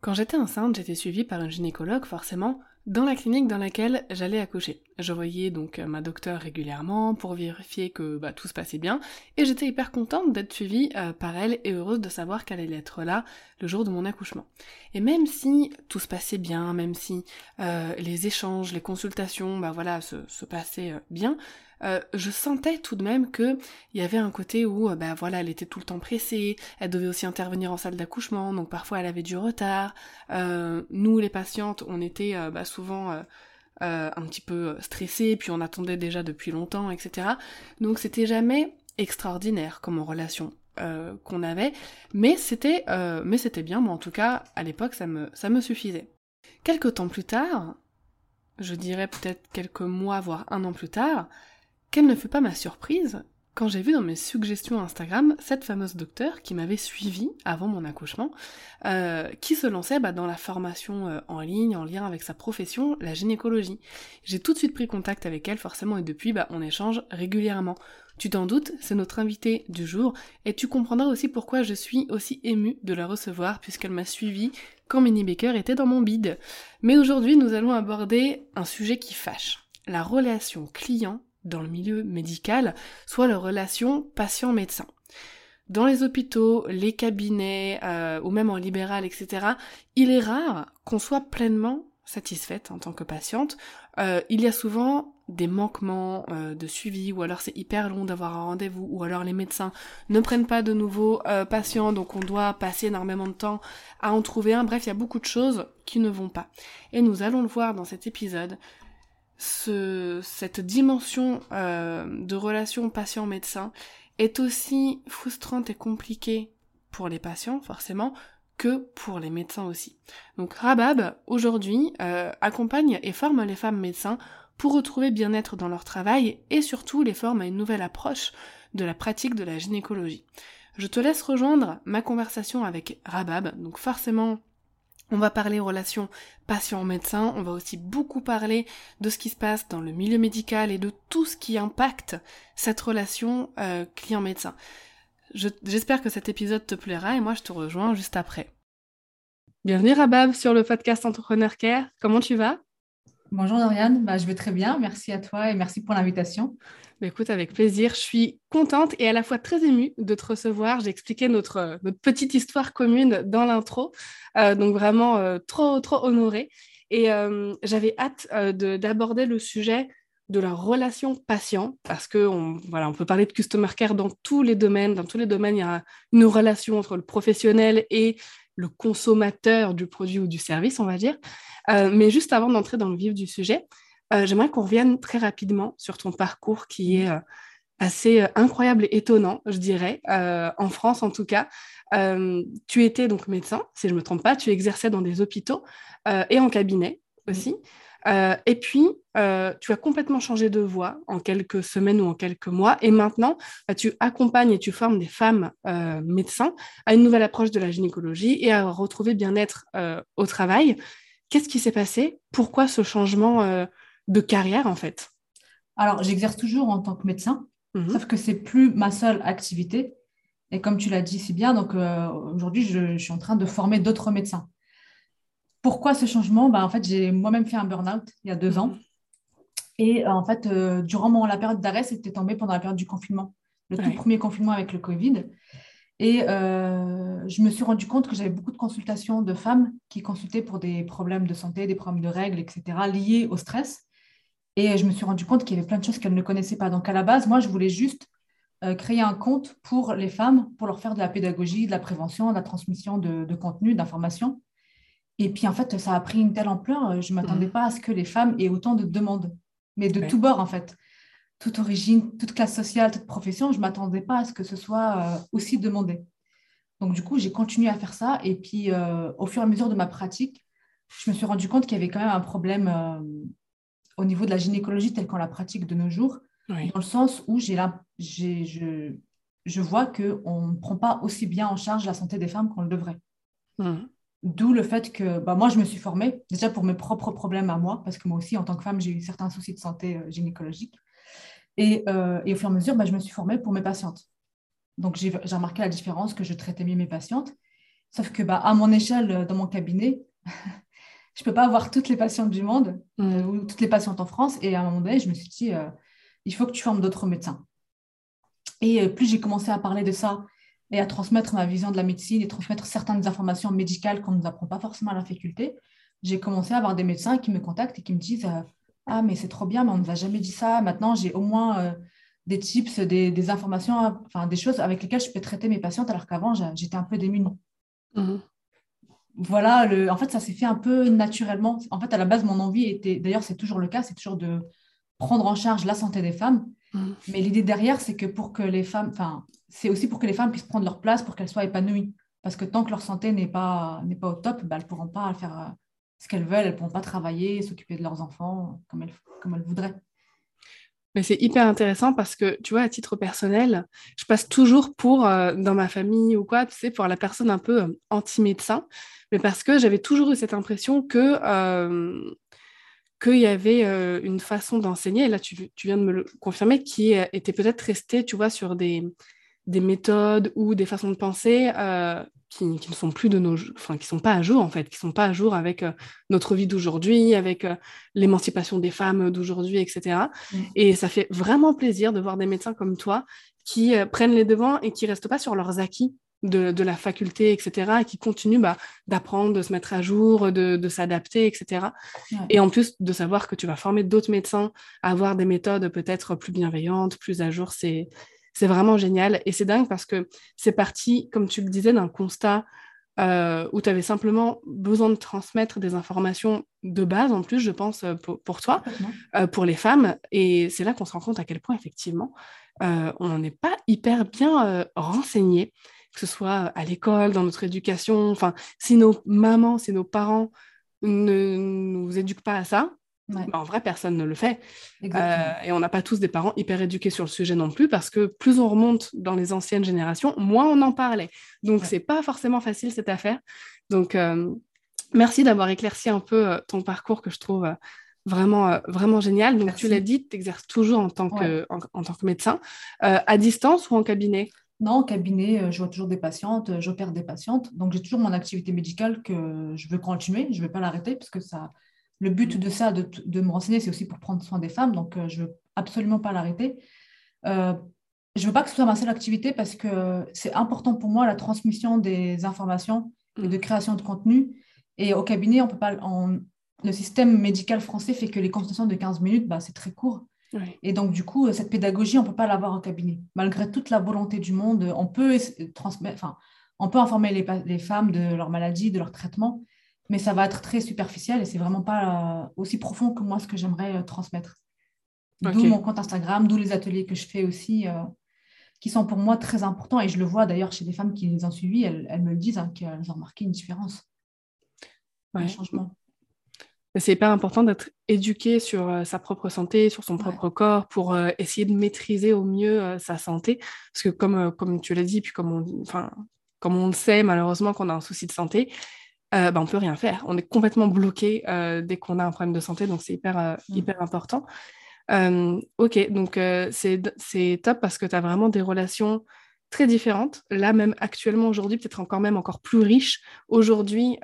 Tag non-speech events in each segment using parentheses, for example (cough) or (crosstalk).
Quand j'étais enceinte, j'étais suivie par un gynécologue, forcément, dans la clinique dans laquelle j'allais accoucher. Je voyais donc ma docteure régulièrement pour vérifier que bah, tout se passait bien, et j'étais hyper contente d'être suivie euh, par elle et heureuse de savoir qu'elle allait être là le jour de mon accouchement. Et même si tout se passait bien, même si euh, les échanges, les consultations, bah voilà, se, passaient euh, bien, euh, je sentais tout de même que il y avait un côté où, euh, ben voilà, elle était tout le temps pressée, elle devait aussi intervenir en salle d'accouchement, donc parfois elle avait du retard. Euh, nous, les patientes, on était bah, souvent un petit peu stressés, puis on attendait déjà depuis longtemps, etc. Donc c'était jamais extraordinaire comme relation. qu'on avait, mais c'était mais c'était bien, moi en tout cas à l'époque ça me ça me suffisait. Quelques temps plus tard, je dirais peut-être quelques mois voire un an plus tard, quelle ne fut pas ma surprise quand j'ai vu dans mes suggestions Instagram cette fameuse docteure qui m'avait suivi avant mon accouchement, euh, qui se lançait bah, dans la formation euh, en ligne, en lien avec sa profession, la gynécologie. J'ai tout de suite pris contact avec elle forcément et depuis bah, on échange régulièrement. Tu t'en doutes, c'est notre invitée du jour et tu comprendras aussi pourquoi je suis aussi émue de la recevoir puisqu'elle m'a suivi quand Minnie Baker était dans mon bide. Mais aujourd'hui nous allons aborder un sujet qui fâche, la relation client dans le milieu médical, soit la relation patient-médecin. Dans les hôpitaux, les cabinets, euh, ou même en libéral, etc., il est rare qu'on soit pleinement satisfaite en tant que patiente. Euh, il y a souvent des manquements euh, de suivi, ou alors c'est hyper long d'avoir un rendez-vous, ou alors les médecins ne prennent pas de nouveaux patients, donc on doit passer énormément de temps à en trouver un. Bref, il y a beaucoup de choses qui ne vont pas. Et nous allons le voir dans cet épisode ce, cette dimension euh, de relation patient-médecin est aussi frustrante et compliquée pour les patients, forcément, que pour les médecins aussi. Donc Rabab, aujourd'hui, euh, accompagne et forme les femmes médecins pour retrouver bien-être dans leur travail et surtout les forme à une nouvelle approche de la pratique de la gynécologie. Je te laisse rejoindre ma conversation avec Rabab, donc forcément on va parler relations patient-médecin, on va aussi beaucoup parler de ce qui se passe dans le milieu médical et de tout ce qui impacte cette relation euh, client-médecin. J'espère que cet épisode te plaira et moi je te rejoins juste après. Bienvenue Rabab sur le podcast Entrepreneur Care, comment tu vas? Bonjour Doriane, bah, je vais très bien, merci à toi et merci pour l'invitation. Bah, écoute, avec plaisir. Je suis contente et à la fois très émue de te recevoir. J'ai expliqué notre, notre petite histoire commune dans l'intro. Euh, donc vraiment euh, trop, trop honorée. Et euh, j'avais hâte d'aborder le sujet de la relation patient parce que on, voilà, on peut parler de customer care dans tous les domaines. Dans tous les domaines, il y a une relation entre le professionnel et le consommateur du produit ou du service, on va dire. mais juste avant d'entrer dans le vif du sujet, euh, j'aimerais qu'on revienne très rapidement sur ton parcours qui est euh, assez euh, incroyable et étonnant, je dirais, en France en tout cas. tu étais donc médecin, si je ne me trompe pas, tu exerçais dans des hôpitaux et en cabinet aussi. Et puis, tu as complètement changé de voie en quelques semaines ou en quelques mois. Et maintenant, tu accompagnes et tu formes des femmes médecins à une nouvelle approche de la gynécologie et à retrouver bien-être au travail. Qu'est-ce qui s'est passé? Pourquoi ce changement de carrière en fait? Alors, j'exerce toujours en tant que médecin, mhm. sauf que c'est plus ma seule activité. Et comme tu l'as dit si bien, donc euh, aujourd'hui, je, suis en train de former d'autres médecins. Pourquoi ce changement? Bah, En fait, j'ai moi-même fait un burn-out il y a deux ans. Et euh, en fait, euh, durant mon, la période d'arrêt, c'était tombé pendant la période du confinement, le tout premier confinement avec le Covid. Et je me suis rendu compte que j'avais beaucoup de consultations de femmes qui consultaient pour des problèmes de santé, des problèmes de règles, etc., liés au stress. Et je me suis rendu compte qu'il y avait plein de choses qu'elles ne connaissaient pas. Donc à la base, moi, je voulais juste euh, créer un compte pour les femmes, pour leur faire de la pédagogie, de la prévention, de la transmission de, contenu, d'informations. Et puis en fait, ça a pris une telle ampleur, euh, je ne m'attendais mmh. pas à ce que les femmes aient autant de demandes, mais de tous bords en fait. toute origine, toute classe sociale, toute profession, je ne m'attendais pas à ce que ce soit euh, aussi demandé. Donc, du coup, j'ai continué à faire ça. Et puis, euh, au fur et à mesure de ma pratique, je me suis rendu compte qu'il y avait quand même un problème euh, au niveau de la gynécologie telle qu'on la pratique de nos jours, dans le sens où j'ai je, je vois qu'on ne prend pas aussi bien en charge la santé des femmes qu'on le devrait. Mmh. D'où le fait que bah, moi, je me suis formée, déjà pour mes propres problèmes à moi, parce que moi aussi, en tant que femme, j'ai eu certains soucis de santé gynécologique. Euh, et, au fur et à mesure, bah, je me suis formée pour mes patientes. Donc, j'ai remarqué la différence que je traitais mieux mes patientes. Sauf que, bah, à mon échelle, euh, dans mon cabinet, (laughs) je ne peux pas avoir toutes les patientes du monde euh, mm. ou toutes les patientes en France. Et à un moment donné, je me suis dit, il faut que tu formes d'autres médecins. Et plus j'ai commencé à parler de ça et à transmettre ma vision de la médecine et transmettre certaines informations médicales qu'on ne nous apprend pas forcément à la faculté, j'ai commencé à avoir des médecins qui me contactent et qui me disent ah, mais c'est trop bien, mais on ne nous a jamais dit ça. Maintenant, j'ai au moins euh, des tips, des, informations, enfin des choses avec lesquelles je peux traiter mes patientes, alors qu'avant, j'étais un peu démunie. Mhm. Voilà, le, en fait, ça s'est fait un peu naturellement. En fait, à la base, mon envie était, d'ailleurs, c'est toujours le cas, c'est toujours de prendre en charge la santé des femmes. Mhm. Mais l'idée derrière, c'est que pour que les femmes, enfin, c'est aussi pour que les femmes puissent prendre leur place, pour qu'elles soient épanouies. Parce que tant que leur santé n'est pas, n'est pas au top, bah, elles ne pourront pas faire euh, ce qu'elles veulent, elles ne pourront pas travailler, s'occuper de leurs enfants comme elles, comme elles voudraient. Mais c'est hyper intéressant parce que, tu vois, à titre personnel, je passe toujours pour, euh, dans ma famille ou quoi, tu sais, pour la personne un peu euh, anti-médecin, mais parce que j'avais toujours eu cette impression que euh, qu'il y avait une façon d'enseigner, et là tu, tu, viens de me le confirmer, qui était peut-être restée, tu vois, sur des, des méthodes ou des façons de penser qui, ne sont plus de nos, enfin qui sont pas à jour en fait, qui sont pas à jour avec euh, notre vie d'aujourd'hui, avec euh, l'émancipation des femmes d'aujourd'hui, etc. Mm. Et ça fait vraiment plaisir de voir des médecins comme toi qui euh, prennent les devants et qui restent pas sur leurs acquis de, de la faculté, etc. Et qui continuent bah, d'apprendre, de se mettre à jour, de, de s'adapter, etc. Et en plus de savoir que tu vas former d'autres médecins à avoir des méthodes peut-être plus bienveillantes, plus à jour, c'est c'est vraiment génial. Et c'est dingue parce que c'est parti, comme tu le disais, d'un constat euh, où tu avais simplement besoin de transmettre des informations de base, en plus, je pense, euh, pour, toi, euh, pour les femmes. Et c'est là qu'on se rend compte à quel point, effectivement, on n'est pas hyper bien renseigné, que ce soit à l'école, dans notre éducation. Enfin, si nos mamans, si nos parents ne nous éduquent pas à ça, en vrai, personne ne le fait. Euh, et on n'a pas tous des parents hyper éduqués sur le sujet non plus, parce que plus on remonte dans les anciennes générations, moins on en parlait. Donc, ce c'est pas forcément facile cette affaire. Donc, euh, merci d'avoir éclairci un peu euh, ton parcours que je trouve vraiment, vraiment génial. Donc, tu l'as dit, tu exerces toujours en tant que, en, tant que médecin, à distance ou en cabinet? Non, cabinet, je vois toujours des patientes, j'opère des patientes. Donc, j'ai toujours mon activité médicale que je veux continuer. Je ne vais pas l'arrêter parce que ça, le but de ça, de, me renseigner, c'est aussi pour prendre soin des femmes. Donc, euh, je ne veux absolument pas l'arrêter. Euh, je ne veux pas que ce soit ma seule activité parce que c'est important pour moi la transmission des informations et de mm. création de contenu. Et au cabinet, on peut pas, le système médical français fait que les consultations de 15 minutes, bah, c'est très court. Et donc, du coup, cette pédagogie, on ne peut pas l'avoir au cabinet. Malgré toute la volonté du monde, on peut, transmettre, enfin, on peut informer les, les femmes de leur maladie, de leur traitement, mais ça va être très superficiel et c'est vraiment pas euh, aussi profond que moi ce que j'aimerais euh, transmettre. D'où mon compte Instagram, d'où les ateliers que je fais aussi, euh, qui sont pour moi très importants. Et je le vois d'ailleurs chez des femmes qui les ont suivis, elles, me le disent, hein, qu'elles ont remarqué une différence, un changement. C'est hyper important d'être éduqué sur sa propre santé, sur son propre corps, pour essayer de maîtriser au mieux sa santé. Parce que comme, comme tu l'as dit, puis comme on, comme on le sait malheureusement qu'on a un souci de santé, euh, bah, on peut rien faire. On est complètement bloqué euh, dès qu'on a un problème de santé, donc c'est hyper, euh, mm. hyper important. ok, donc c'est top parce que tu as vraiment des relations très différentes. Là, même actuellement, aujourd'hui, peut-être encore même encore plus riches aujourd'hui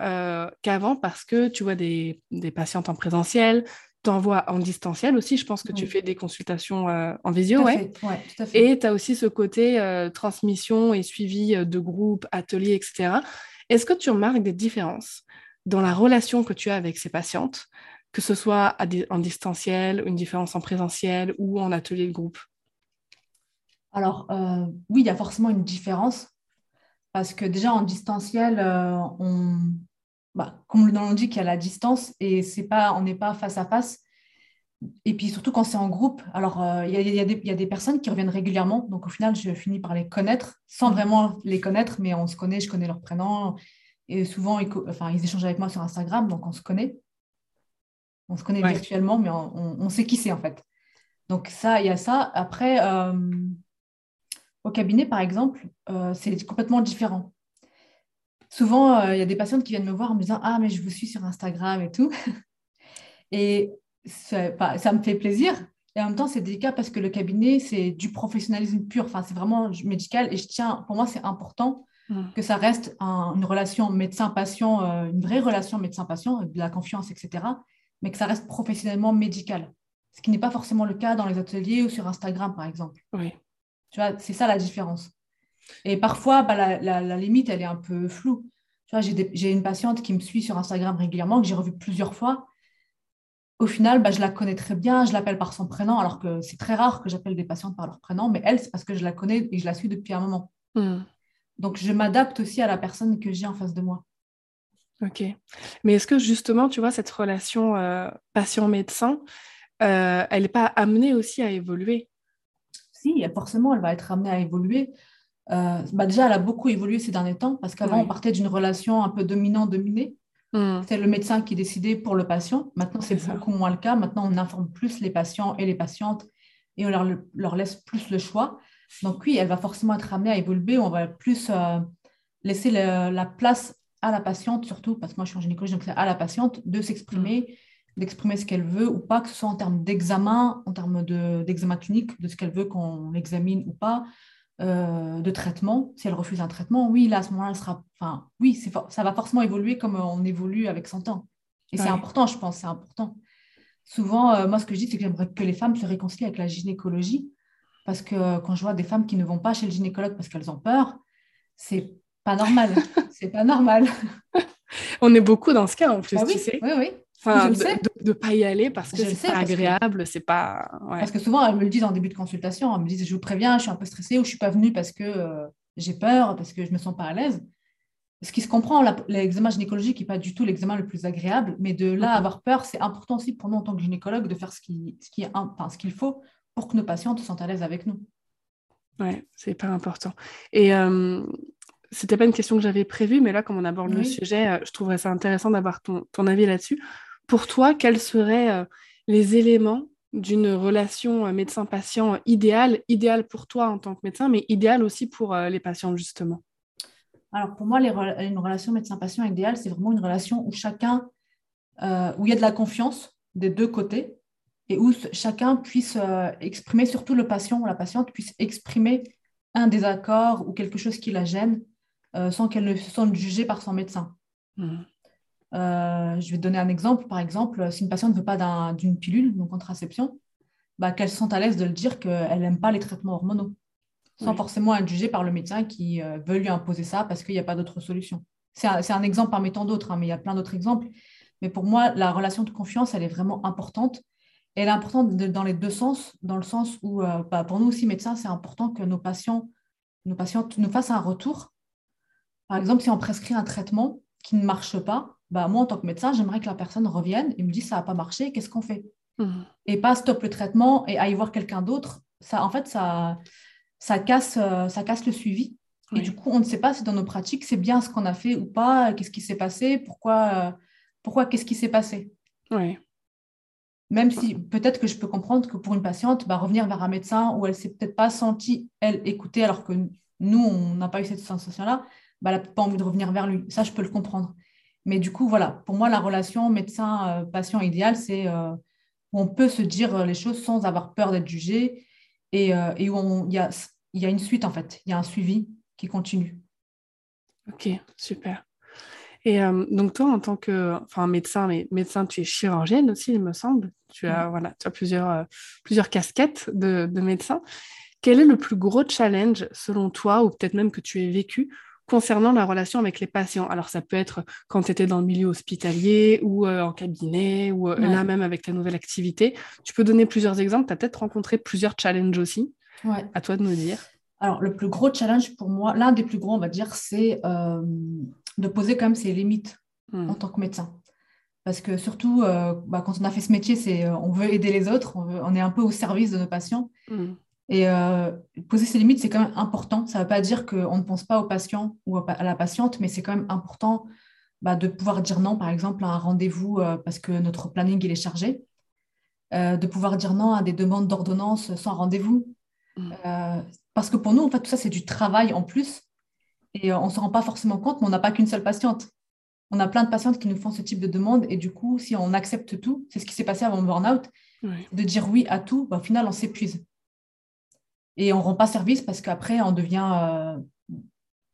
qu'avant parce que tu vois des, des patientes en présentiel, t'envoies en distanciel aussi. Je pense que tu fais des consultations en visio, ouais. tout à fait. Et tu as aussi ce côté transmission et suivi de groupe, ateliers, etc. Est-ce que tu remarques des différences dans la relation que tu as avec ces patientes, que ce soit en distanciel, une différence en présentiel ou en atelier de groupe? Alors, euh, oui, il y a forcément une différence parce que déjà en distanciel, euh, on, bah, comme le nom l'indique, il y a la distance et c'est pas, on n'est pas face à face. et puis surtout quand c'est en groupe, alors il y, y, a des personnes qui reviennent régulièrement, donc au final, je finis par les connaître, sans mmh. vraiment les connaître, mais on se connaît, je connais leur prénom, et souvent, ils, enfin, ils échangent avec moi sur Instagram, donc on se connaît. On se connaît virtuellement, mais on, sait qui c'est en fait. Donc ça, il y a ça. Après, euh, au cabinet, par exemple, euh, c'est complètement différent. Souvent, euh, il y a des patientes qui viennent me voir en me disant Ah, mais je vous suis sur Instagram et tout. (laughs) et ça me fait plaisir. Et en même temps, c'est délicat parce que le cabinet, c'est du professionnalisme pur. Enfin, c'est vraiment médical. Et je tiens, pour moi, c'est important mm. que ça reste une relation médecin-patient, une vraie relation médecin-patient, de la confiance, etc mais que ça reste professionnellement médical. Ce qui n'est pas forcément le cas dans les ateliers ou sur Instagram, par exemple. Oui. Tu vois, c'est ça la différence. Et parfois, bah, la, limite, elle est un peu floue. Tu vois, j'ai une patiente qui me suit sur Instagram régulièrement, que j'ai revue plusieurs fois. Au final, bah, je la connais très bien, je l'appelle par son prénom, alors que c'est très rare que j'appelle des patientes par leur prénom, mais elle, c'est parce que je la connais et je la suis depuis un moment. Hmm. Donc, je m'adapte aussi à la personne que j'ai en face de moi. Ok. Mais est-ce que justement, tu vois, cette relation euh, patient-médecin, euh, elle n'est pas amenée aussi à évoluer? Si, forcément, elle va être amenée à évoluer. Euh, bah déjà, elle a beaucoup évolué ces derniers temps parce qu'avant, on partait d'une relation un peu dominant-dominée. Mmh. C'était le médecin qui décidait pour le patient. Maintenant, c'est beaucoup moins le cas. Maintenant, on informe plus les patients et les patientes et on leur, leur laisse plus le choix. Donc oui, elle va forcément être amenée à évoluer. On va plus laisser la place à la patiente, surtout parce que moi je suis en gynécologie, donc c'est à la patiente de s'exprimer, mm. D'exprimer ce qu'elle veut ou pas, que ce soit en termes d'examen, en termes d'examen clinique, de ce qu'elle veut qu'on l'examine ou pas, euh, de traitement. Si elle refuse un traitement, oui, là à ce moment-là, elle sera. Enfin, oui, ça va forcément évoluer comme on évolue avec son temps. Et c'est important, je pense, c'est important. Souvent, euh, moi, ce que je dis, c'est que j'aimerais que les femmes se réconcilient avec la gynécologie. Parce que euh, quand je vois des femmes qui ne vont pas chez le gynécologue parce qu'elles ont peur, c'est pas normal. (laughs) c'est pas normal. On est beaucoup dans ce cas en plus, bah tu sais. Oui, oui. Enfin, de ne pas y aller parce que c'est pas agréable, c'est pas. Parce que souvent, elles me le disent en début de consultation. Elles me disent Je vous préviens, je suis un peu stressée ou je suis pas venue parce que euh, j'ai peur, parce que je me sens pas à l'aise. Ce qui se comprend, l'examen gynécologique n'est pas du tout l'examen le plus agréable, mais de là avoir peur, c'est important aussi pour nous en tant que gynécologue de faire ce qu'il ce qui enfin, ce qu'il faut pour que nos patientes se sentent à l'aise avec nous. Ouais, c'est hyper important. Et euh, c'était pas une question que j'avais prévue, mais là, comme on aborde le sujet, euh, je trouverais ça intéressant d'avoir ton, avis là-dessus. Pour toi, quels seraient euh, les éléments d'une relation euh, médecin-patient idéale, idéale pour toi en tant que médecin, mais idéale aussi pour les patients, justement? Alors, pour moi, une relation médecin-patient idéale, c'est vraiment une relation où chacun, où il y a de la confiance des deux côtés et où chacun puisse exprimer, surtout le patient ou la patiente, puisse exprimer un désaccord ou quelque chose qui la gêne euh, sans qu'elle ne se sente jugée par son médecin. Mmh. Euh, je vais te donner un exemple. Par exemple, si une patiente ne veut pas d'une pilule, donc contraception, bah, qu'elle se sente à l'aise de le dire qu'elle n'aime pas les traitements hormonaux, sans forcément être jugée par le médecin qui euh, veut lui imposer ça parce qu'il n'y a pas d'autre solution. C'est un, exemple parmi tant d'autres, hein, mais il y a plein d'autres exemples. Mais pour moi, la relation de confiance, elle est vraiment importante. Et elle est importante dans les deux sens, dans le sens où, bah, pour nous aussi, médecins, c'est important que nos patients, nos patientes nous fassent un retour par exemple, si on prescrit un traitement qui ne marche pas, bah, moi, en tant que médecin, j'aimerais que la personne revienne et me dise ça n'a pas marché, qu'est-ce qu'on fait? Mmh. Et pas stop le traitement et aille voir quelqu'un d'autre. Ça, en fait, ça, ça, casse, euh, ça casse le suivi. Et du coup, on ne sait pas si dans nos pratiques, c'est bien ce qu'on a fait ou pas, qu'est-ce qui s'est passé, pourquoi, euh, pourquoi qu'est-ce qui s'est passé? Oui. Même si peut-être que je peux comprendre que pour une patiente, bah, revenir vers un médecin où elle ne s'est peut-être pas sentie, elle, écoutée, alors que nous, on n'a pas eu cette sensation-là, bah, elle n'a pas envie de revenir vers lui. Ça, je peux le comprendre. Mais du coup, voilà, pour moi, la relation médecin-patient idéale, c'est euh, où on peut se dire les choses sans avoir peur d'être jugé et, euh, et où il y a, y a une suite, en fait. Il y a un suivi qui continue. Ok, super. Et euh, donc toi, en tant que enfin, médecin, mais médecin, tu es chirurgienne aussi, il me semble. Tu as, voilà, tu as plusieurs, plusieurs casquettes de, de médecin. Quel est le plus gros challenge selon toi, ou peut-être même que tu aies vécu, concernant la relation avec les patients. Alors, ça peut être quand tu étais dans le milieu hospitalier ou euh, en cabinet ou euh, là même avec ta nouvelle activité. Tu peux donner plusieurs exemples. Tu as peut-être rencontré plusieurs challenges aussi. Ouais. À toi de nous dire. Alors, le plus gros challenge pour moi, l'un des plus gros, on va dire, c'est euh, de poser quand même ses limites hmm. en tant que médecin. Parce que surtout, bah, quand on a fait ce métier, c'est on veut aider les autres, on, est un peu au service de nos patients. Mm. Et poser ses limites, c'est quand même important. Ça ne veut pas dire qu'on ne pense pas au patient ou à la patiente, mais c'est quand même important bah, de pouvoir dire non, par exemple, à un rendez-vous parce que notre planning il est chargé. Euh, de pouvoir dire non à des demandes d'ordonnance sans rendez-vous. Mm. Euh, parce que pour nous, en fait, tout ça, c'est du travail en plus. Et euh, on ne se rend pas forcément compte, mais on n'a pas qu'une seule patiente. On a plein de patientes qui nous font ce type de demande. Et du coup, si on accepte tout, c'est ce qui s'est passé avant le burn-out, de dire oui à tout, bah, au final, on s'épuise. Et on ne rend pas service parce qu'après, on devient.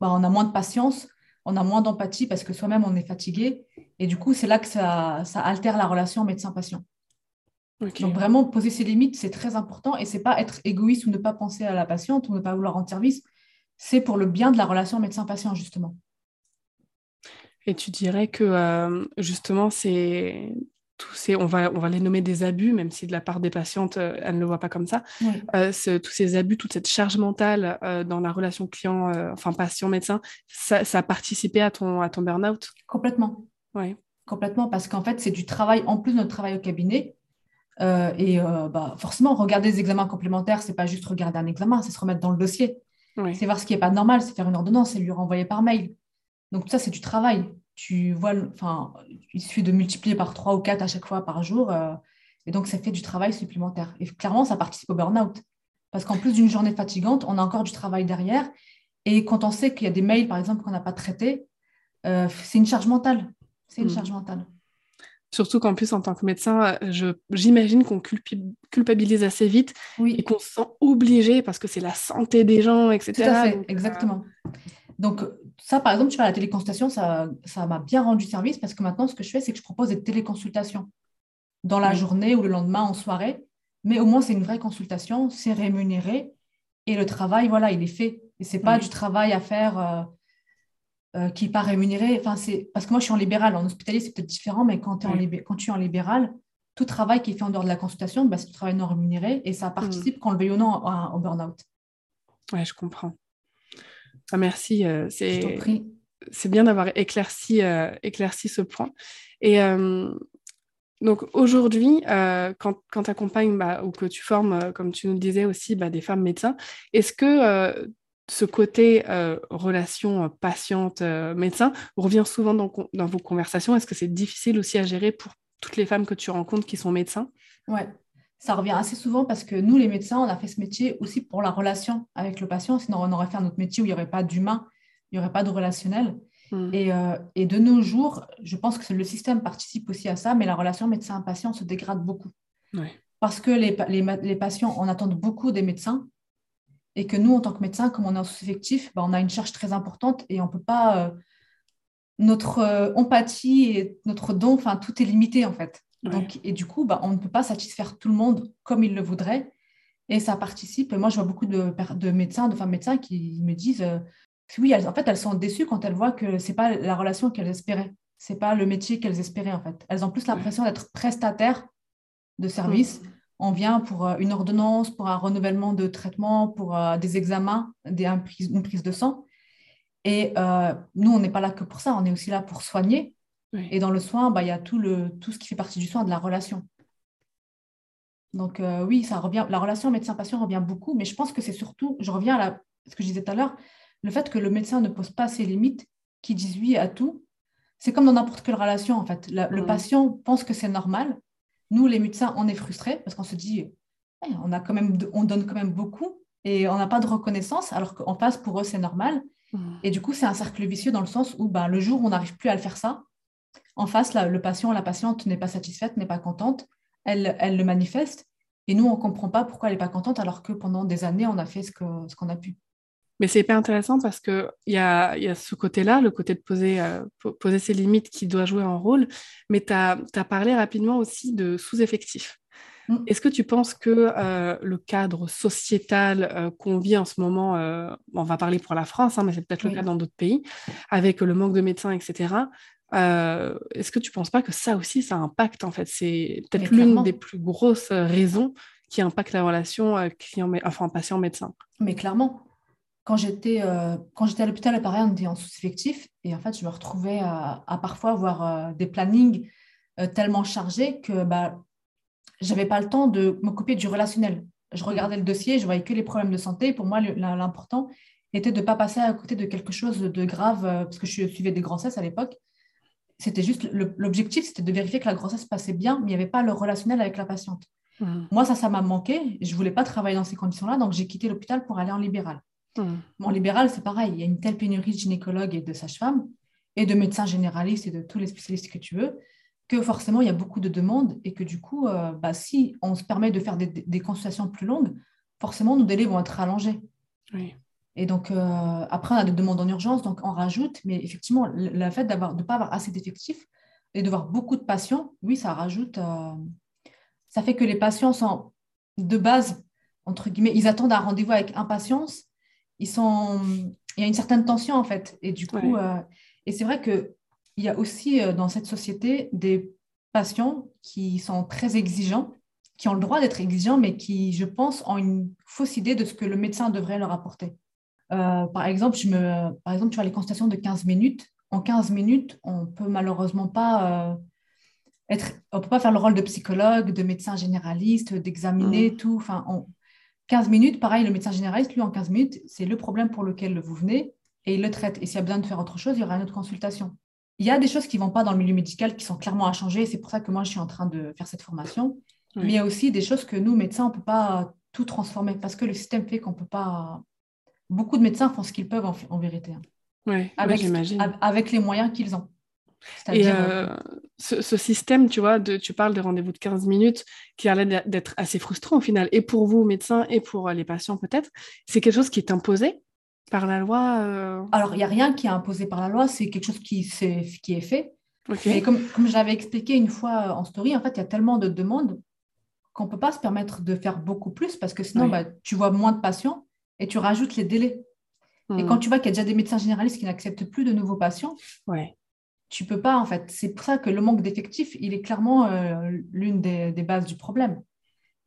Bah, on a moins de patience, on a moins d'empathie parce que soi-même, on est fatigué. Et du coup, c'est là que ça, ça altère la relation médecin-patient. Donc vraiment poser ses limites, c'est très important et c'est pas être égoïste ou ne pas penser à la patiente ou ne pas vouloir rendre service. C'est pour le bien de la relation médecin-patient justement. Et tu dirais que euh, justement c'est tous ces, on va, on va les nommer des abus, même si de la part des patientes, euh, elles ne le voient pas comme ça. Euh, tous ces abus, toute cette charge mentale dans la relation client, enfin patient-médecin, ça, ça, a participé à ton, à ton burn-out? Complètement. Oui. Complètement, parce qu'en fait, c'est du travail, en plus de notre travail au cabinet, euh, et euh, bah, forcément, regarder des examens complémentaires, c'est pas juste regarder un examen, c'est se remettre dans le dossier. C'est voir ce qui n'est pas normal, c'est faire une ordonnance et lui renvoyer par mail. Donc tout ça, c'est du travail. Tu vois, enfin, il suffit de multiplier par trois ou quatre à chaque fois par jour. Euh, et donc, ça fait du travail supplémentaire. Et clairement, ça participe au burn-out. Parce qu'en plus d'une journée fatigante, on a encore du travail derrière. Et quand on sait qu'il y a des mails, par exemple, qu'on n'a pas traités, c'est une charge mentale. C'est une mm. charge mentale. Surtout qu'en plus, en tant que médecin, euh, j'imagine qu'on culpabilise assez vite et qu'on se sent obligé parce que c'est la santé des gens, etc. Tout à fait, euh, exactement. Donc, ça, par exemple, tu vois, la téléconsultation, ça m'a bien rendu service parce que maintenant, ce que je fais, c'est que je propose des téléconsultations dans la journée ou le lendemain en soirée. Mais au moins, c'est une vraie consultation, c'est rémunéré et le travail, voilà, il est fait. Et c'est pas du travail à faire. Euh, euh, qui n'est pas rémunéré. Enfin, c'est parce que moi, je suis en libéral. En hospitalier, c'est peut-être différent, mais quand, es en quand tu es en libéral, tout travail qui est fait en dehors de la consultation, bah, c'est du travail non rémunéré et ça participe, mm. qu'on le veuille ou non, au burn-out. Oui, je comprends. Ah, merci. Euh, c'est c'est bien d'avoir éclairci, euh, éclairci ce point. Et donc aujourd'hui, quand, quand tu accompagnes bah, ou que tu formes, comme tu nous disais aussi, bah, des femmes médecins, est-ce que ce côté euh, relation euh, patiente-médecin euh, revient souvent dans, vos conversations? Est-ce que c'est difficile aussi à gérer pour toutes les femmes que tu rencontres qui sont médecins? Oui, ça revient assez souvent parce que nous, les médecins, on a fait ce métier aussi pour la relation avec le patient. Sinon, on aurait fait un autre métier où il n'y aurait pas d'humain, il n'y aurait pas de relationnel. Hmm. Et, de nos jours, je pense que le système participe aussi à ça, mais la relation médecin-patient se dégrade beaucoup. Parce que les, les patients en attendent beaucoup des médecins et que nous, en tant que médecins, comme on est en sous-effectif, bah, on a une charge très importante et on ne peut pas. Euh, notre euh, empathie et notre don, enfin, tout est limité en fait. Donc, et du coup, bah, on ne peut pas satisfaire tout le monde comme il le voudrait. Et ça participe. Moi, je vois beaucoup de, de médecins, de femmes médecins qui me disent euh, oui, en fait, elles sont déçues quand elles voient que ce n'est pas la relation qu'elles espéraient. Ce n'est pas le métier qu'elles espéraient, en fait. Elles ont plus l'impression d'être prestataires de services on vient pour euh, une ordonnance, pour un renouvellement de traitement, pour euh, des examens, des, une prise de sang. Et euh, nous, on n'est pas là que pour ça, on est aussi là pour soigner. Et dans le soin, bah, il y a tout, le, tout ce qui fait partie du soin, de la relation. Donc oui, ça revient, la relation médecin-patient revient beaucoup, mais je pense que c'est surtout, je reviens à ce que je disais tout à l'heure, le fait que le médecin ne pose pas ses limites, qu'il dise oui à tout. C'est comme dans n'importe quelle relation, en fait. Le patient pense que c'est normal, nous, les médecins, on est frustrés parce qu'on se dit, eh, on, a quand même, on donne quand même beaucoup et on n'a pas de reconnaissance, alors qu'en face, pour eux, c'est normal. Mmh. Et du coup, c'est un cercle vicieux dans le sens où ben, le jour où on n'arrive plus à le faire ça, en face, là, le patient, la patiente n'est pas satisfaite, n'est pas contente, elle, elle le manifeste. Et nous, on ne comprend pas pourquoi elle n'est pas contente, alors que pendant des années, on a fait ce qu'on ce qu'on a pu. Mais c'est hyper intéressant parce qu'il y a, y a ce côté-là, le côté de poser, euh, poser ses limites qui doit jouer un rôle, mais tu as, parlé rapidement aussi de sous-effectifs. Mm. Est-ce que tu penses que euh, le cadre sociétal euh, qu'on vit en ce moment, on va parler pour la France, hein, mais c'est peut-être le cas dans d'autres pays, avec le manque de médecins, etc., est-ce que tu ne penses pas que ça aussi, ça impacte en fait? C'est peut-être l'une des plus grosses raisons qui impacte la relation client, enfin patient-médecin. Mais clairement, quand j'étais euh, quand j'étais à l'hôpital, pareil, on était en sous-effectif. Et en fait, je me retrouvais à, parfois avoir euh, des plannings tellement chargée que bah, j'avais pas le temps de m'occuper du relationnel. Je regardais le dossier, je voyais que les problèmes de santé. Pour moi, l'important était de ne pas passer à côté de quelque chose de grave, parce que je suivais des grossesses à l'époque. C'était juste l'objectif, c'était de vérifier que la grossesse passait bien, mais il n'y avait pas le relationnel avec la patiente. Mmh. Moi, ça, ça m'a manqué. Je ne voulais pas travailler dans ces conditions-là, donc j'ai quitté l'hôpital pour aller en libéral. Mmh. En libéral, c'est pareil. Il y a une telle pénurie de gynécologues et de sages-femmes, et de médecins généralistes et de tous les spécialistes que tu veux, que forcément, il y a beaucoup de demandes et que du coup, euh, bah, si on se permet de faire des, consultations plus longues, forcément, nos délais vont être allongés. Oui. Et donc, euh, après, on a des demandes en urgence, donc on rajoute. Mais effectivement, le fait de ne pas avoir assez d'effectifs et de voir beaucoup de patients, oui, ça rajoute. Euh, ça fait que les patients sont de base, entre guillemets, ils attendent un rendez-vous avec impatience. Ils sont, il y a une certaine tension, en fait. Et du coup, euh, et c'est vrai qu'il y a aussi dans cette société des patients qui sont très exigeants, qui ont le droit d'être exigeants, mais qui, je pense, ont une fausse idée de ce que le médecin devrait leur apporter. Euh, par, exemple, je me, par exemple, tu vois les consultations de 15 minutes. En 15 minutes, on peut malheureusement pas euh, être, on peut pas faire le rôle de psychologue, de médecin généraliste, d'examiner mmh. tout. Enfin, en 15 minutes, pareil, le médecin généraliste, lui, en 15 minutes, c'est le problème pour lequel vous venez et il le traite. Et s'il y a besoin de faire autre chose, il y aura une autre consultation. Il y a des choses qui ne vont pas dans le milieu médical qui sont clairement à changer. C'est pour ça que moi, je suis en train de faire cette formation. Mais il y a aussi des choses que nous, médecins, on ne peut pas tout transformer parce que le système fait qu'on ne peut pas beaucoup de médecins font ce qu'ils peuvent en, vérité. Hein. Oui, avec, avec les moyens qu'ils ont. Et euh, euh, ce, système, tu vois, de, tu parles de rendez-vous de 15 minutes qui a l'air d'être assez frustrant au final, et pour vous, médecins, et pour euh, les patients peut-être, c'est quelque chose qui est imposé par la loi Alors, il n'y a rien qui est imposé par la loi, c'est quelque chose qui, est, qui est fait. Et comme, comme je l'avais expliqué une fois en story, en fait, il y a tellement de demandes qu'on ne peut pas se permettre de faire beaucoup plus parce que sinon, bah, tu vois moins de patients et tu rajoutes les délais. Et quand hmm. tu vois qu'il y a déjà des médecins généralistes qui n'acceptent plus de nouveaux patients, ouais. tu peux pas, en fait. C'est pour ça que le manque d'effectifs, il est clairement euh, l'une des, bases du problème.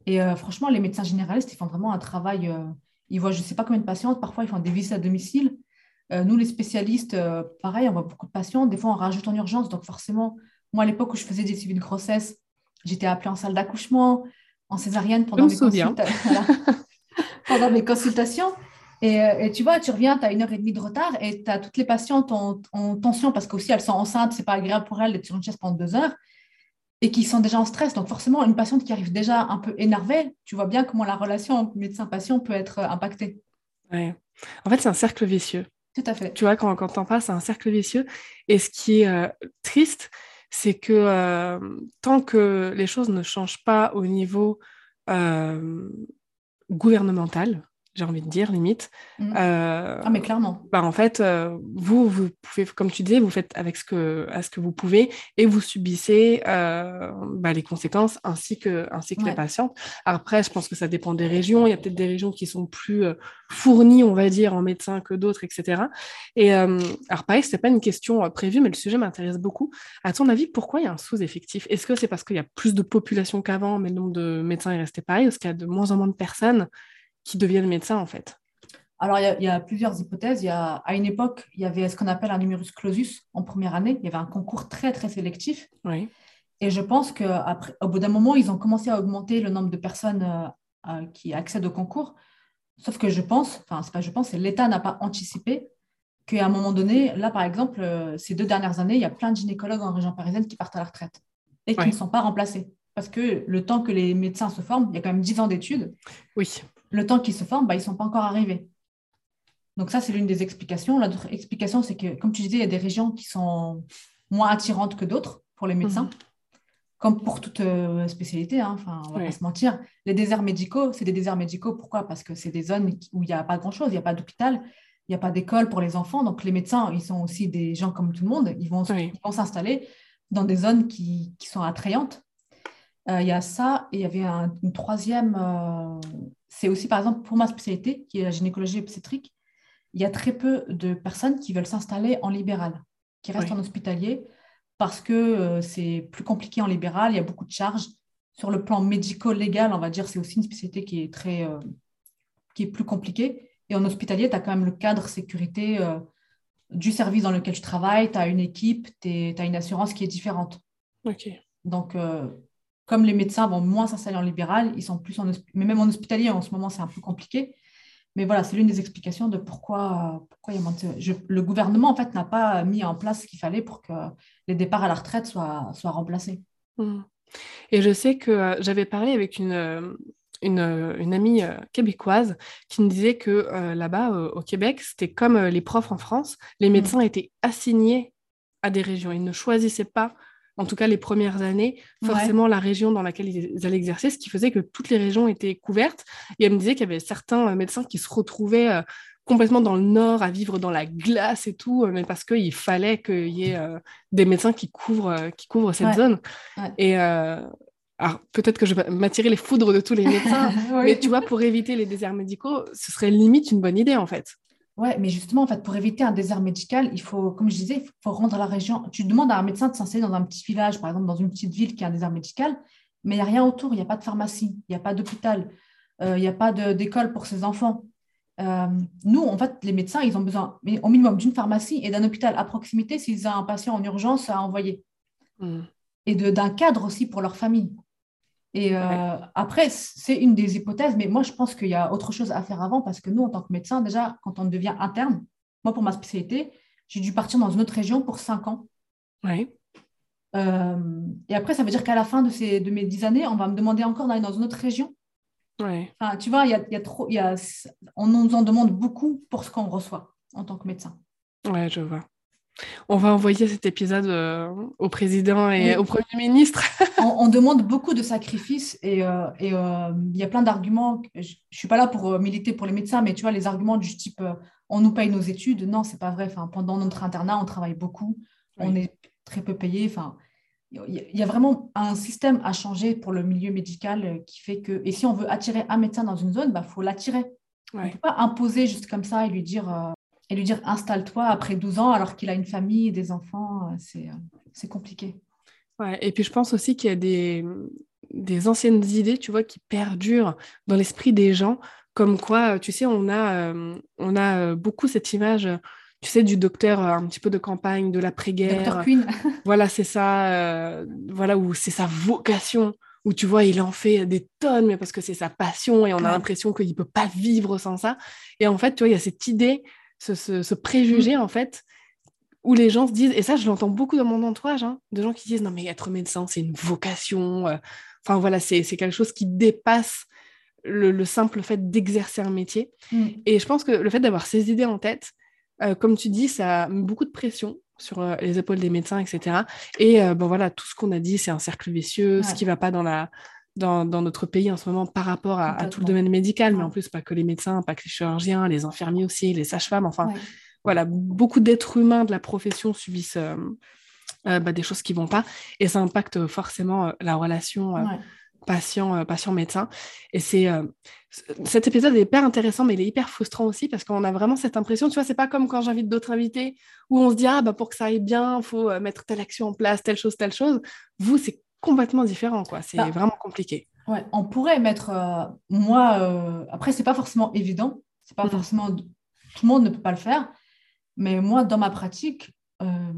Et euh, franchement, les médecins généralistes, ils font vraiment un travail. Euh, ils voient, je ne sais pas combien de patients, parfois ils font des visites à domicile. nous, les spécialistes, pareil, on voit beaucoup de patients. Des fois, on rajoute en urgence. Donc, forcément, moi, à l'époque où je faisais des suivis de grossesse, j'étais appelée en salle d'accouchement, en césarienne pendant mes consultations. (laughs) pendant mes consultations. Euh, et, tu vois, tu reviens, tu as une heure et demie de retard et tu as toutes les patientes en, tension parce qu'aussi elles sont enceintes, c'est pas agréable pour elles d'être sur une chaise pendant deux heures et qui sont déjà en stress. Donc forcément, une patiente qui arrive déjà un peu énervée, tu vois bien comment la relation médecin-patient peut être euh, impactée. Ouais. En fait, c'est un cercle vicieux. Tout à fait. Tu vois, quand, quand on parles, c'est un cercle vicieux. Et ce qui est euh, triste, c'est que tant que les choses ne changent pas au niveau gouvernementale, j'ai envie de dire, limite. Mm. Euh, ah, mais clairement. Bah, en fait, euh, vous, vous pouvez, comme tu disais, vous faites avec ce que, à ce que vous pouvez et vous subissez euh, bah, les conséquences ainsi que, ainsi que les patientes. Après, je pense que ça dépend des régions. Il y a peut-être des régions qui sont plus fournies, on va dire, en médecins que d'autres, etc. Et alors, pareil, ce n'est pas une question prévue, mais le sujet m'intéresse beaucoup. À ton avis, pourquoi il y a un sous-effectif? Est-ce que c'est parce qu'il y a plus de population qu'avant, mais le nombre de médecins est resté pareil Est-ce qu'il y a de moins en moins de personnes qui deviennent médecins, en fait alors, il y, a, plusieurs hypothèses. Il y a, à une époque, il y avait ce qu'on appelle un numerus clausus en première année. Il y avait un concours très, très sélectif. Oui. Et je pense qu'au bout d'un moment, ils ont commencé à augmenter le nombre de personnes euh, euh, qui accèdent au concours. Sauf que je pense, enfin, c'est pas je pense, c'est l'État n'a pas anticipé qu'à un moment donné, là, par exemple, euh, ces deux dernières années, il y a plein de gynécologues en région parisienne qui partent à la retraite et qui ne sont pas remplacés. Parce que le temps que les médecins se forment, il y a quand même 10 ans d'études. Oui le temps qu'ils se forment, bah, ils ne sont pas encore arrivés. Donc ça, c'est l'une des explications. L'autre explication, c'est que, comme tu disais, il y a des régions qui sont moins attirantes que d'autres pour les médecins, mhm. comme pour toute euh, spécialité. Hein. Enfin, on ne va pas se mentir. Les déserts médicaux, c'est des déserts médicaux. Pourquoi? Parce que c'est des zones où il n'y a pas grand-chose. Il n'y a pas d'hôpital, il n'y a pas d'école pour les enfants. Donc les médecins, ils sont aussi des gens comme tout le monde. Ils vont s'installer dans des zones qui, sont attrayantes. Euh, il y a ça, et il y avait une troisième, euh, c'est aussi, par exemple, pour ma spécialité, qui est la gynécologie obstétrique, il y a très peu de personnes qui veulent s'installer en libéral, qui restent en hospitalier, parce que euh, c'est plus compliqué en libéral, il y a beaucoup de charges. Sur le plan médico-légal, on va dire, c'est aussi une spécialité qui est, très, euh, qui est plus compliquée. Et en hospitalier, tu as quand même le cadre sécurité euh, du service dans lequel tu travailles, tu as une équipe, tu as une assurance qui est différente. Ok. Donc, comme les médecins vont moins s'installer en libéral, ils sont plus en mais même en hospitalier en ce moment c'est un peu compliqué. Mais voilà, c'est l'une des explications de pourquoi, pourquoi le gouvernement en fait n'a pas mis en place ce qu'il fallait pour que les départs à la retraite soient, soient remplacés. Mmh. Et je sais que euh, j'avais parlé avec une, euh, une, une, amie euh, québécoise qui me disait que là-bas, au Québec, c'était comme les profs en France, les mmh. médecins étaient assignés à des régions. Ils ne choisissaient pas en tout cas les premières années, forcément la région dans laquelle ils allaient exercer, ce qui faisait que toutes les régions étaient couvertes. Et elle me disait qu'il y avait certains euh, médecins qui se retrouvaient euh, complètement dans le nord, à vivre dans la glace et tout, euh, mais parce qu'il fallait qu'il y ait des médecins qui couvrent, qui couvrent cette zone. Et alors, peut-être que je vais m'attirer les foudres de tous les médecins, (laughs) mais tu vois, pour éviter les déserts médicaux, ce serait limite une bonne idée en fait. Ouais, mais justement, en fait, pour éviter un désert médical, il faut, comme je disais, il faut rendre la région. Tu demandes à un médecin de s'installer dans un petit village, par exemple, dans une petite ville qui a un désert médical, mais il n'y a rien autour. Il n'y a pas de pharmacie, il n'y a pas d'hôpital, euh, il n'y a pas d'école pour ses enfants. Euh, nous, en fait, les médecins, ils ont besoin au minimum d'une pharmacie et d'un hôpital à proximité s'ils ont un patient en urgence à envoyer. Hmm. Et d'un cadre aussi pour leur famille. Et euh, après, c'est une des hypothèses, mais moi, je pense qu'il y a autre chose à faire avant parce que nous, en tant que médecin, déjà, quand on devient interne, moi, pour ma spécialité, j'ai dû partir dans une autre région pour cinq ans. Oui. Euh, et après, ça veut dire qu'à la fin de, ces, de mes dix années, on va me demander encore d'aller dans une autre région. Oui. Enfin, tu vois, il y a, y a trop, y a, on nous en demande beaucoup pour ce qu'on reçoit en tant que médecin. Oui, je vois. On va envoyer cet épisode euh, au président et au Premier ministre. (laughs) on, demande beaucoup de sacrifices et euh, euh, il y a plein d'arguments. Je ne suis pas là pour militer pour les médecins, mais tu vois, les arguments du type on nous paye nos études. Non, c'est pas vrai. Enfin, pendant notre internat, on travaille beaucoup. On est très peu payé. Enfin, il y a vraiment un système à changer pour le milieu médical qui fait que, et si on veut attirer un médecin dans une zone, il bah, faut l'attirer. On ne peut pas imposer juste comme ça et lui dire et lui dire installe-toi après 12 ans alors qu'il a une famille des enfants, euh, c'est, euh, c'est compliqué. Ouais, et puis je pense aussi qu'il y a des, des anciennes idées, tu vois, qui perdurent dans l'esprit des gens, comme quoi, tu sais, on a, euh, on a beaucoup cette image, tu sais, du docteur un petit peu de campagne, de l'après-guerre. Docteur Queen. (laughs) voilà, c'est ça, voilà, où c'est sa vocation où tu vois, il en fait des tonnes, mais parce que c'est sa passion et on a l'impression qu'il ne peut pas vivre sans ça. Et en fait, tu vois, il y a cette idée ce, préjugé, mm. en fait, où les gens se disent, et ça, je l'entends beaucoup dans mon entourage, hein, de gens qui disent, non, mais être médecin, c'est une vocation. Euh. Enfin, voilà, c'est quelque chose qui dépasse le, simple fait d'exercer un métier. Mm. Et je pense que le fait d'avoir ces idées en tête, euh, comme tu dis, ça met beaucoup de pression sur euh, les épaules des médecins, etc. Et bon voilà, tout ce qu'on a dit, c'est un cercle vicieux, ce qui va pas dans la dans, notre pays en ce moment par rapport à, tout le domaine médical, mais en plus, pas que les médecins, pas que les chirurgiens, les infirmiers aussi, les sages-femmes, enfin, voilà, beaucoup d'êtres humains de la profession subissent euh, euh, bah, des choses qui vont pas, et ça impacte forcément euh, la relation patient, patient-médecin. Et c'est cet épisode est hyper intéressant, mais il est hyper frustrant aussi parce qu'on a vraiment cette impression, tu vois, c'est pas comme quand j'invite d'autres invités où on se dit, ah, bah, pour que ça aille bien, il faut mettre telle action en place, telle chose, telle chose. Vous, c'est complètement différent, quoi. C'est bah, vraiment compliqué. Ouais, on pourrait mettre, euh, moi, euh, après, c'est pas forcément évident, c'est pas mm. forcément, tout le monde ne peut pas le faire, mais moi, dans ma pratique, euh,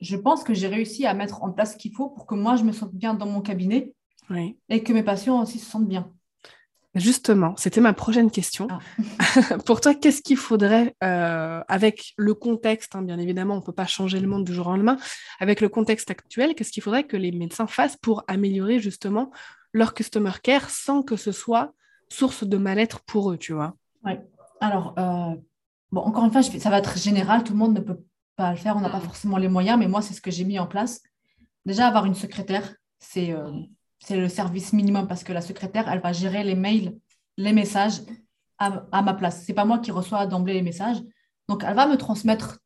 je pense que j'ai réussi à mettre en place ce qu'il faut pour que moi, je me sente bien dans mon cabinet et que mes patients aussi se sentent bien. Justement, c'était ma prochaine question. Ah. (laughs) Pour toi, qu'est-ce qu'il faudrait, euh, avec le contexte, hein, bien évidemment, on ne peut pas changer le monde du jour au lendemain, avec le contexte actuel, qu'est-ce qu'il faudrait que les médecins fassent pour améliorer justement leur customer care sans que ce soit source de mal-être pour eux, tu vois? Oui. Alors, euh, bon, encore une fois, ça va être général, tout le monde ne peut pas le faire, on n'a pas mm. forcément les moyens, mais moi, c'est ce que j'ai mis en place. Déjà, avoir une secrétaire, c'est... Euh, c'est le service minimum parce que la secrétaire, elle va gérer les mails, les messages à, ma place. Ce n'est pas moi qui reçois d'emblée les messages. Donc, elle va me transmettre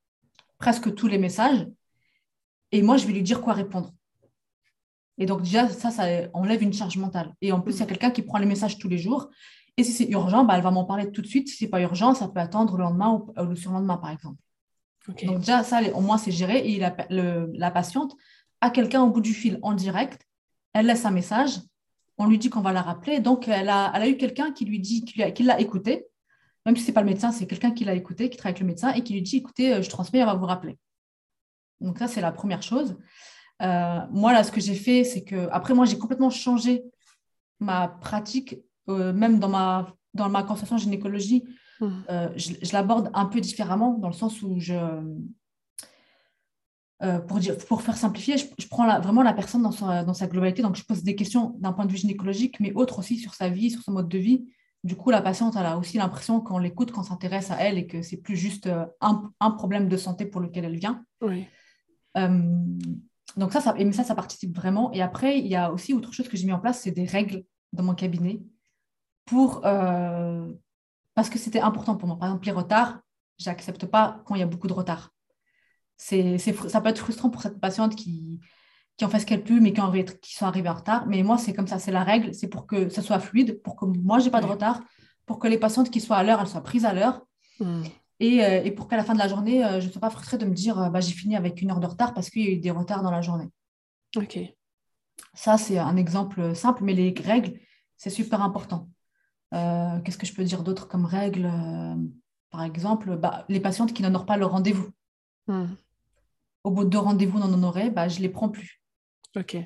presque tous les messages et moi, je vais lui dire quoi répondre. Et donc, déjà, ça, ça enlève une charge mentale. Et en plus, il y a quelqu'un qui prend les messages tous les jours. Et si c'est urgent, bah, elle va m'en parler tout de suite. Si ce n'est pas urgent, ça peut attendre le lendemain ou, le surlendemain, par exemple. Donc, déjà, ça, au moins, c'est géré. Et la, la patiente a quelqu'un au bout du fil en direct elle laisse un message, on lui dit qu'on va la rappeler. Donc, elle a, elle a eu quelqu'un qui lui dit, qu'il l'a écouté, même si ce n'est pas le médecin, c'est quelqu'un qui l'a écouté, qui travaille avec le médecin et qui lui dit, écoutez, euh, je transmets, elle va vous rappeler. Donc, ça, c'est la première chose. moi, là, ce que j'ai fait, c'est que, après, moi, j'ai complètement changé ma pratique, même dans ma, dans ma consultation gynécologie. Mmh. je, je l'aborde un peu différemment, dans le sens où je, euh, pour, dire, pour faire simplifier, je, prends vraiment la personne dans sa, dans sa, globalité. Donc, je pose des questions d'un point de vue gynécologique, mais autres aussi sur sa vie, sur son mode de vie. Du coup, la patiente elle a aussi l'impression qu'on l'écoute, qu'on s'intéresse à elle et que c'est plus juste euh, un, un, problème de santé pour lequel elle vient. Oui. Euh, donc, ça ça, mais ça, ça participe vraiment. Et après, il y a aussi autre chose que j'ai mis en place, c'est des règles dans mon cabinet pour, parce que c'était important pour moi. Par exemple, les retards, j'accepte pas quand il y a beaucoup de retard c'est, ça peut être frustrant pour cette patiente qui, qui en fait ce qu'elle peut, mais qui, en, qui sont arrivées en retard. Mais moi, c'est comme ça, c'est la règle, c'est pour que ça soit fluide, pour que moi, je n'ai pas de retard, pour que les patientes qui soient à l'heure, elles soient prises à l'heure. Et, euh, et, pour qu'à la fin de la journée, euh, je ne sois pas frustrée de me dire, euh, bah, j'ai fini avec une heure de retard parce qu'il y a eu des retards dans la journée. Ok. Ça, c'est un exemple simple, mais les règles, c'est super important. Qu'est-ce que je peux dire d'autre comme règle Par exemple, bah, les patientes qui n'honorent pas le rendez-vous. Au bout de deux rendez-vous non honorés, bah, je ne les prends plus. Ok.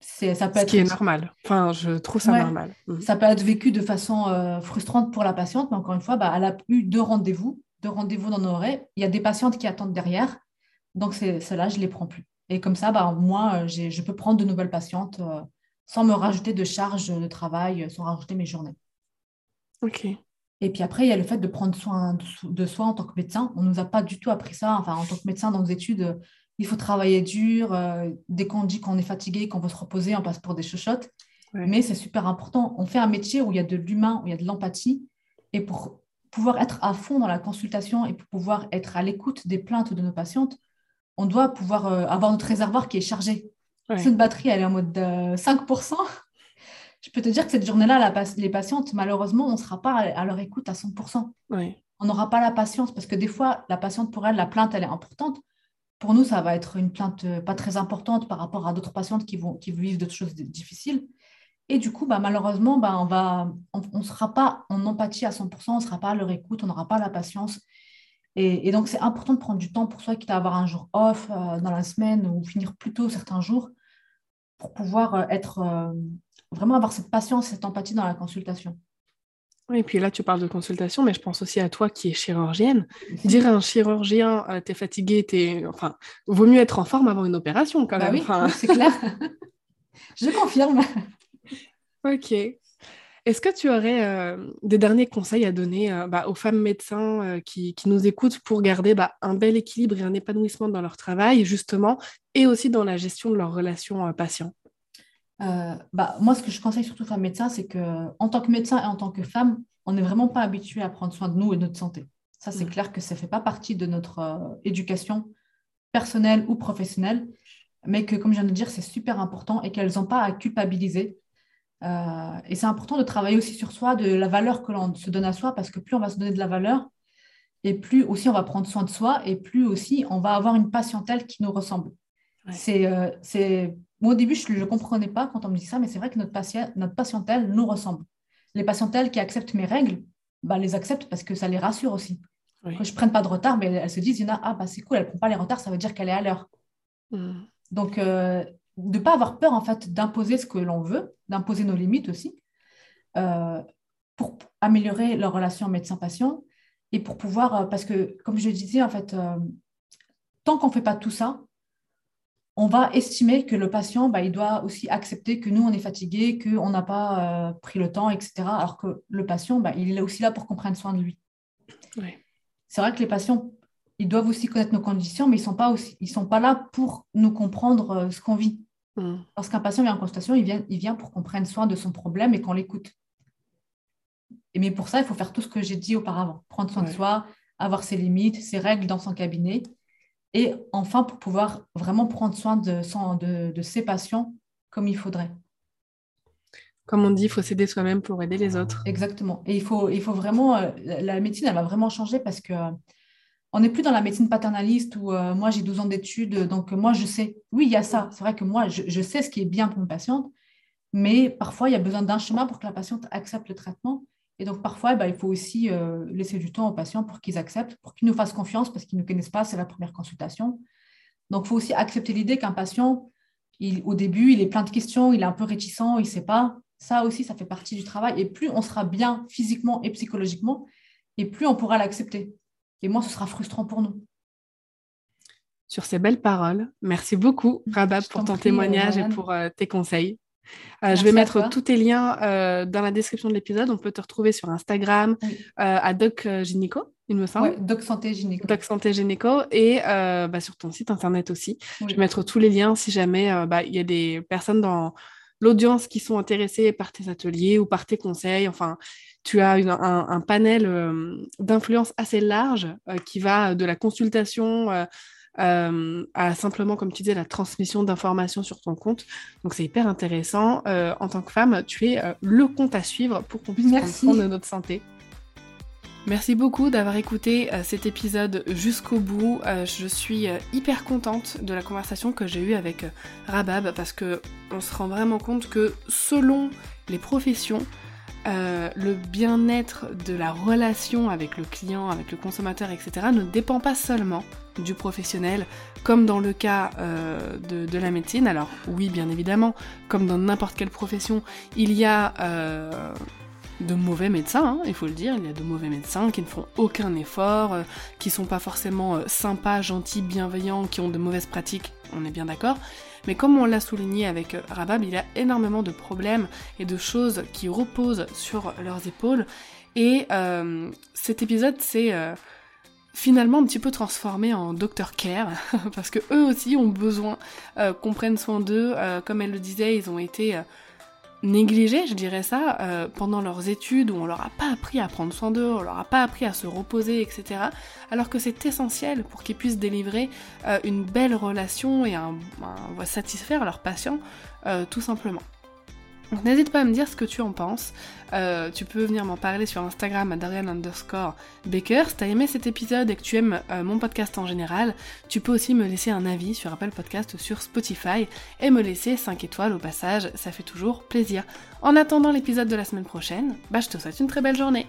C'est, ça peut Ce qui est normal. Enfin, je trouve ça normal. Mhm. Ça peut être vécu de façon euh, frustrante pour la patiente, mais encore une fois, bah, elle a eu deux rendez-vous, deux rendez-vous non honorés. Il y a des patientes qui attendent derrière, donc c'est, celles-là, je ne les prends plus. Et comme ça, bah, moi, euh, je peux prendre de nouvelles patientes euh, sans me rajouter de charges de travail, sans rajouter mes journées. Ok. Et puis après, il y a le fait de prendre soin de soi en tant que médecin. On ne nous a pas du tout appris ça. Enfin, en tant que médecin, dans nos études, il faut travailler dur. Euh, dès qu'on dit qu'on est fatigué, qu'on veut se reposer, on passe pour des chuchotes. Mais c'est super important. On fait un métier où il y a de l'humain, où il y a de l'empathie. Et pour pouvoir être à fond dans la consultation et pour pouvoir être à l'écoute des plaintes de nos patientes, on doit pouvoir euh, avoir notre réservoir qui est chargé. Si une batterie elle est en mode 5%, euh, je peux te dire que cette journée-là, les patientes, malheureusement, on ne sera pas à leur écoute à 100%. On n'aura pas la patience parce que des fois, la patiente, pour elle, la plainte, elle est importante. Pour nous, ça va être une plainte euh, pas très importante par rapport à d'autres patientes qui, vont, qui vivent d'autres choses difficiles. Et du coup, bah, malheureusement, bah, on ne sera pas en empathie à 100%, on ne sera pas à leur écoute, on n'aura pas la patience. Et, donc, c'est important de prendre du temps pour soi, quitte à avoir un jour off euh, dans la semaine ou finir plus tôt certains jours pour pouvoir euh, être vraiment avoir cette patience, cette empathie dans la consultation. Oui, et puis là, tu parles de consultation, mais je pense aussi à toi qui es chirurgienne. Dire à un chirurgien, euh, t'es fatigué, t'es... Enfin, vaut mieux être en forme avant une opération, quand bah même. Oui, (laughs) c'est clair. (laughs) je confirme. ok. Est-ce que tu aurais euh, des derniers conseils à donner euh, bah, aux femmes médecins qui, qui, nous écoutent pour garder bah, un bel équilibre et un épanouissement dans leur travail, justement, et aussi dans la gestion de leurs relations patients? Euh, bah, moi, ce que je conseille surtout aux femmes médecins, c'est qu'en tant que médecin et en tant que femme, on n'est vraiment pas habitué à prendre soin de nous et de notre santé. Ça, c'est clair que ça ne fait pas partie de notre euh, éducation personnelle ou professionnelle, mais que, comme je viens de dire, c'est super important et qu'elles n'ont pas à culpabiliser. Euh, et c'est important de travailler aussi sur soi, de la valeur que l'on se donne à soi, parce que plus on va se donner de la valeur, et plus aussi on va prendre soin de soi, et plus aussi on va avoir une patientèle qui nous ressemble. C'est moi, au début, je ne comprenais pas quand on me dit ça, mais c'est vrai que notre, patient, notre patientèle nous ressemble. Les patientèles qui acceptent mes règles, bah, les acceptent parce que ça les rassure aussi. Que je ne prenne pas de retard, mais elles se disent, il y en a, ah, bah, c'est cool, elle ne prend pas les retards, ça veut dire qu'elle est à l'heure. Hmm. Donc, euh, de ne pas avoir peur, en fait, d'imposer ce que l'on veut, d'imposer nos limites aussi, euh, pour améliorer leur relation médecin-patient et pour pouvoir, euh, parce que, comme je disais, en fait, tant qu'on ne fait pas tout ça, on va estimer que le patient, bah, il doit aussi accepter que nous, on est fatigué, qu'on n'a pas euh, pris le temps, etc. Alors que le patient, bah, il est aussi là pour qu'on prenne soin de lui. C'est vrai que les patients, ils doivent aussi connaître nos conditions, mais ils ne sont, pas aussi, ils sont pas là pour nous comprendre euh, ce qu'on vit. Mm. Lorsqu'un patient vient en consultation, il vient, il vient pour qu'on prenne soin de son problème et qu'on l'écoute. Mais pour ça, il faut faire tout ce que j'ai dit auparavant. Prendre soin de soi, avoir ses limites, ses règles dans son cabinet et enfin pour pouvoir vraiment prendre soin de, de, ses patients comme il faudrait. Comme on dit, il faut s'aider soi-même pour aider les autres. Exactement. Et il faut, il faut vraiment, euh, la médecine, elle va vraiment changer parce que on n'est plus dans la médecine paternaliste où euh, moi j'ai 12 ans d'études, donc moi je sais. Oui, il y a ça. C'est vrai que moi je, je, sais ce qui est bien pour une patiente, mais parfois il y a besoin d'un chemin pour que la patiente accepte le traitement. Et donc, parfois, bah, il faut aussi euh, laisser du temps aux patients pour qu'ils acceptent, pour qu'ils nous fassent confiance parce qu'ils ne nous connaissent pas, c'est la première consultation. Donc, il faut aussi accepter l'idée qu'un patient, au début, il est plein de questions, il est un peu réticent, il ne sait pas. Ça aussi, ça fait partie du travail. Et plus on sera bien physiquement et psychologiquement, et plus on pourra l'accepter. Et moins ce sera frustrant pour nous. Sur ces belles paroles, merci beaucoup, Rabab, pour ton témoignage et pour euh, tes conseils. Euh, je vais mettre tous tes liens euh, dans la description de l'épisode. On peut te retrouver sur Instagram à Doc Gynéco, il me semble. Doc Santé Gynéco. Doc Santé Gynéco et bah, sur ton site internet aussi. Je vais mettre tous les liens si jamais bah, il y a des personnes dans l'audience qui sont intéressées par tes ateliers ou par tes conseils. Enfin, tu as un, panel d'influence assez large qui va de la consultation euh, à simplement, comme tu disais, la transmission d'informations sur ton compte. Donc c'est hyper intéressant. Euh, en tant que femme, tu es euh, le compte à suivre pour qu'on puisse comprendre notre santé. Merci beaucoup d'avoir écouté cet épisode jusqu'au bout. je suis hyper contente de la conversation que j'ai eue avec Rabab parce que on se rend vraiment compte que selon les professions, euh, le bien-être de la relation avec le client, avec le consommateur, etc., ne dépend pas seulement du professionnel, comme dans le cas euh, de, la médecine. Alors oui, bien évidemment, comme dans n'importe quelle profession, il y a euh, de mauvais médecins, hein, il faut le dire, il y a de mauvais médecins qui ne font aucun effort, qui sont pas forcément sympas, gentils, bienveillants, qui ont de mauvaises pratiques, on est bien d'accord. Mais comme on l'a souligné avec euh, Rabab, il y a énormément de problèmes et de choses qui reposent sur leurs épaules. Et euh, cet épisode euh, finalement un petit peu transformé en Dr Care, (laughs) parce que eux aussi ont besoin qu'on prenne soin d'eux. comme elle le disait, ils ont été négligés, je dirais ça, euh, pendant leurs études où on leur a pas appris à prendre soin d'eux, on leur a pas appris à se reposer, etc. Alors que c'est essentiel pour qu'ils puissent délivrer euh, une belle relation et un, satisfaire leurs patients, euh, tout simplement. Donc n'hésite pas à me dire ce que tu en penses. Euh, tu peux venir m'en parler sur Instagram à Darian underscore Baker. Si t'as aimé cet épisode et que tu aimes euh, mon podcast en général, tu peux aussi me laisser un avis sur Apple Podcast sur Spotify et me laisser 5 étoiles au passage, ça fait toujours plaisir. En attendant l'épisode de la semaine prochaine, bah je te souhaite une très belle journée.